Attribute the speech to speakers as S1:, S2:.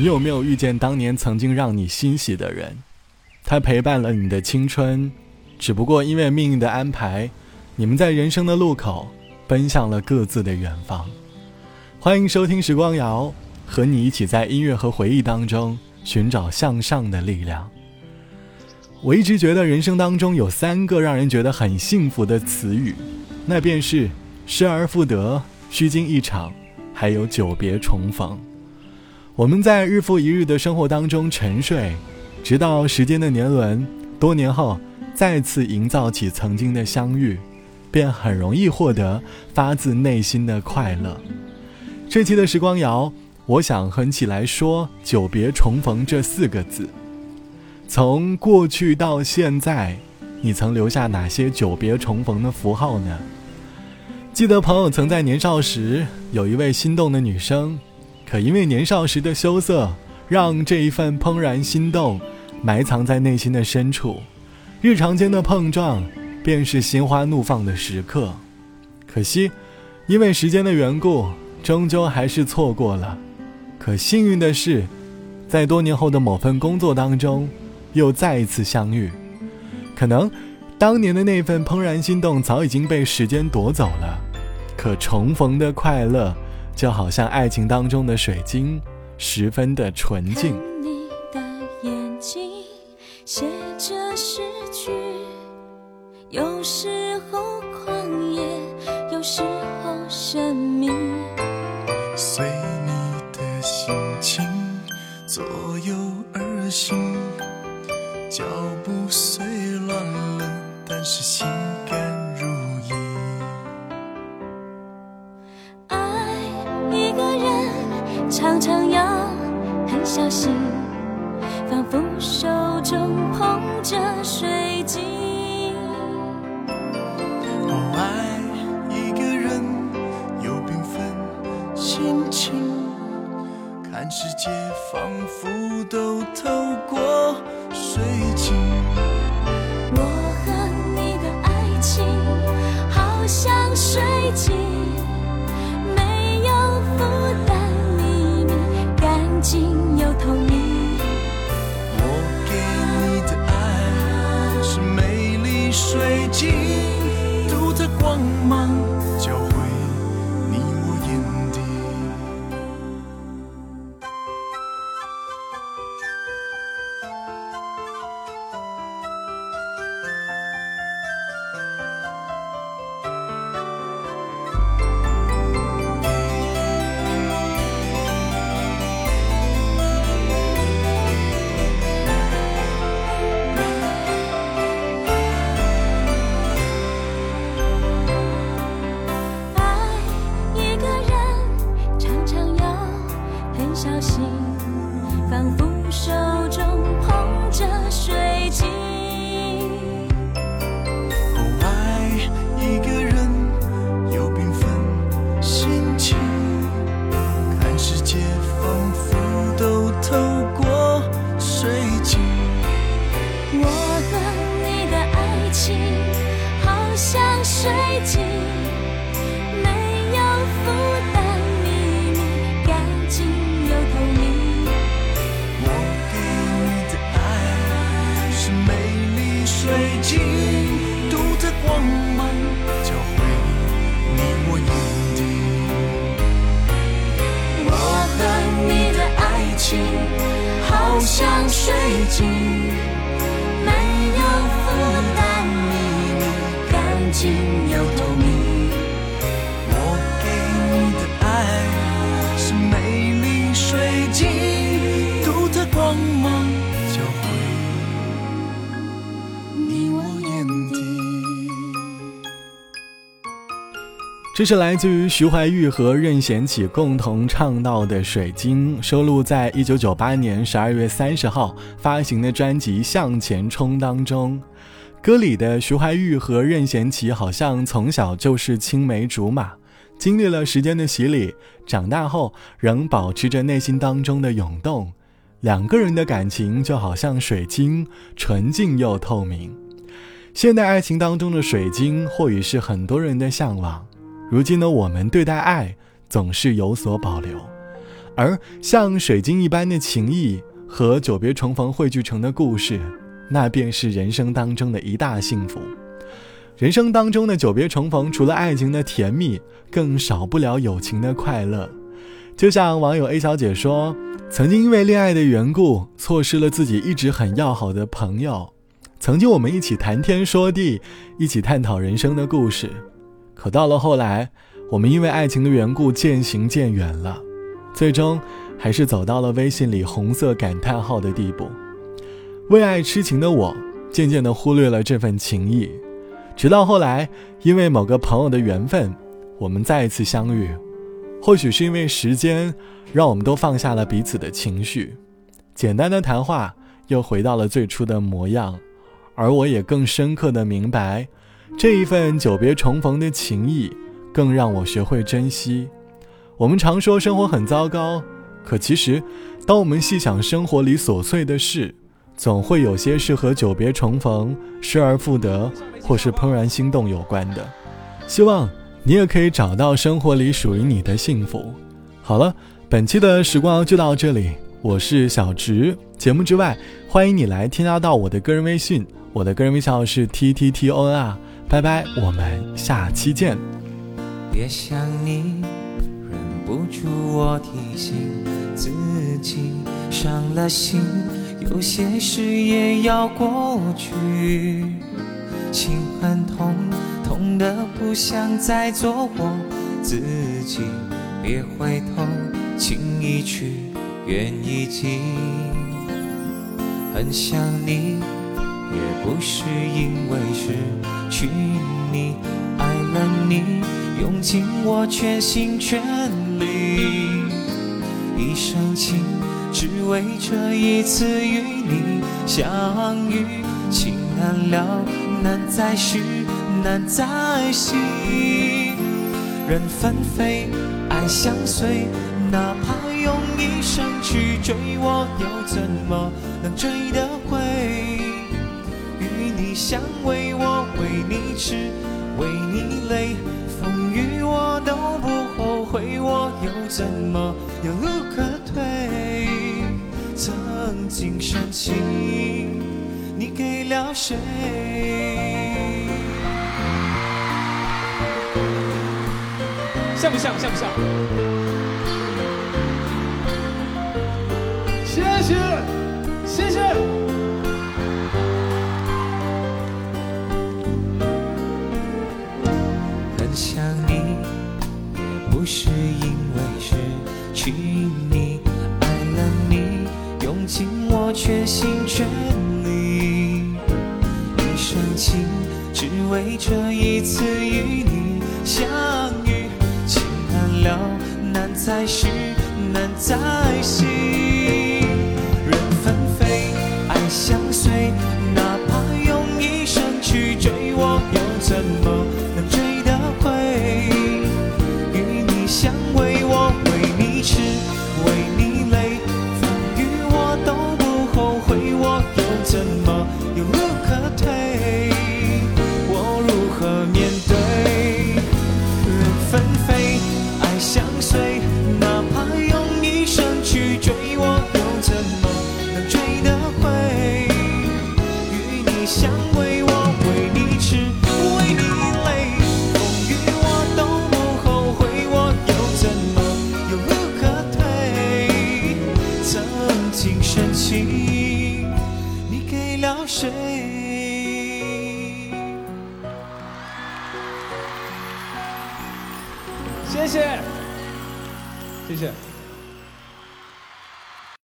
S1: 你有没有遇见当年曾经让你欣喜的人？他陪伴了你的青春，只不过因为命运的安排，你们在人生的路口奔向了各自的远方。欢迎收听《时光谣》，和你一起在音乐和回忆当中寻找向上的力量。我一直觉得人生当中有三个让人觉得很幸福的词语，那便是失而复得、虚惊一场，还有久别重逢。我们在日复一日的生活当中沉睡，直到时间的年轮，多年后再次营造起曾经的相遇，便很容易获得发自内心的快乐。这期的时光谣，我想和你起来说“久别重逢”这四个字。从过去到现在，你曾留下哪些久别重逢的符号呢？记得朋友曾在年少时有一位心动的女生，可因为年少时的羞涩，让这一份怦然心动埋藏在内心的深处。日常间的碰撞，便是心花怒放的时刻。可惜，因为时间的缘故。终究还是错过了，可幸运的是，在多年后的某份工作当中，又再一次相遇。可能当年的那份怦然心动早已经被时间夺走了，可重逢的快乐，就好像爱情当中的水晶，十分的纯净。
S2: 你的眼睛写着诗句，有时候狂野，有时候神小心，仿佛手中捧着水晶。
S3: 哦，爱一个人有缤纷心情，看世界仿佛都透过水晶。
S2: 我和你的爱情好像水晶，心又透明。
S3: 我给你的爱是美丽水晶，独特光芒
S2: 好像水晶，没有负担，秘密干净又透明。
S3: 我给你的爱是美丽水晶，
S1: 这是来自于徐怀钰和任贤齐共同唱到的《水晶》，收录在一九九八年十二月三十号发行的专辑《向前冲》当中。歌里的徐怀钰和任贤齐好像从小就是青梅竹马，经历了时间的洗礼，长大后仍保持着内心当中的涌动。两个人的感情就好像水晶，纯净又透明。现代爱情当中的水晶，或许是很多人的向往。如今的我们对待爱总是有所保留，而像水晶一般的情谊和久别重逢汇聚成的故事，那便是人生当中的一大幸福。人生当中的久别重逢，除了爱情的甜蜜，更少不了友情的快乐。就像网友 A 小姐说：“曾经因为恋爱的缘故，错失了自己一直很要好的朋友。曾经我们一起谈天说地，一起探讨人生的故事。可到了后来，我们因为爱情的缘故渐行渐远了，最终还是走到了微信里红色感叹号的地步。为爱痴情的我，渐渐地忽略了这份情谊。”直到后来，因为某个朋友的缘分，我们再一次相遇。或许是因为时间，让我们都放下了彼此的情绪，简单的谈话又回到了最初的模样。而我也更深刻的明白，这一份久别重逢的情谊，更让我学会珍惜。我们常说生活很糟糕，可其实，当我们细想生活里琐碎的事，总会有些是和久别重逢、失而复得，或是怦然心动有关的。希望你也可以找到生活里属于你的幸福。好了，本期的时光就到这里，我是小直。节目之外，欢迎你来添加到我的个人微信，我的个人微信号是 t t t o n r。拜拜，我们下期见。
S4: 别想你，忍不住我提醒自己，伤了心。有些事也要过去，心很痛，痛得不想再做我自己。别回头，情已去，缘已尽。很想你，也不是因为失去你，爱了你，用尽我全心全力，一生情。只为这一次与你相遇，情难了，难再续，难再续。人纷飞，爱相随，哪怕用一生去追，我又怎么能追得回？你相偎，我为你痴，为你累，风雨我都不后悔，我又怎么有路可退？曾经深情，你给了谁？
S5: 像不像？像不像？
S4: 情，只为这一次与你相遇。情难了，难再续，难再续。相随，哪怕用一生去追，我又怎么能追得回？与你相偎，我为你痴，为你泪，风雨我都不后悔。我又怎么有路可退？曾经深情，你给了谁？
S5: 谢谢，谢谢。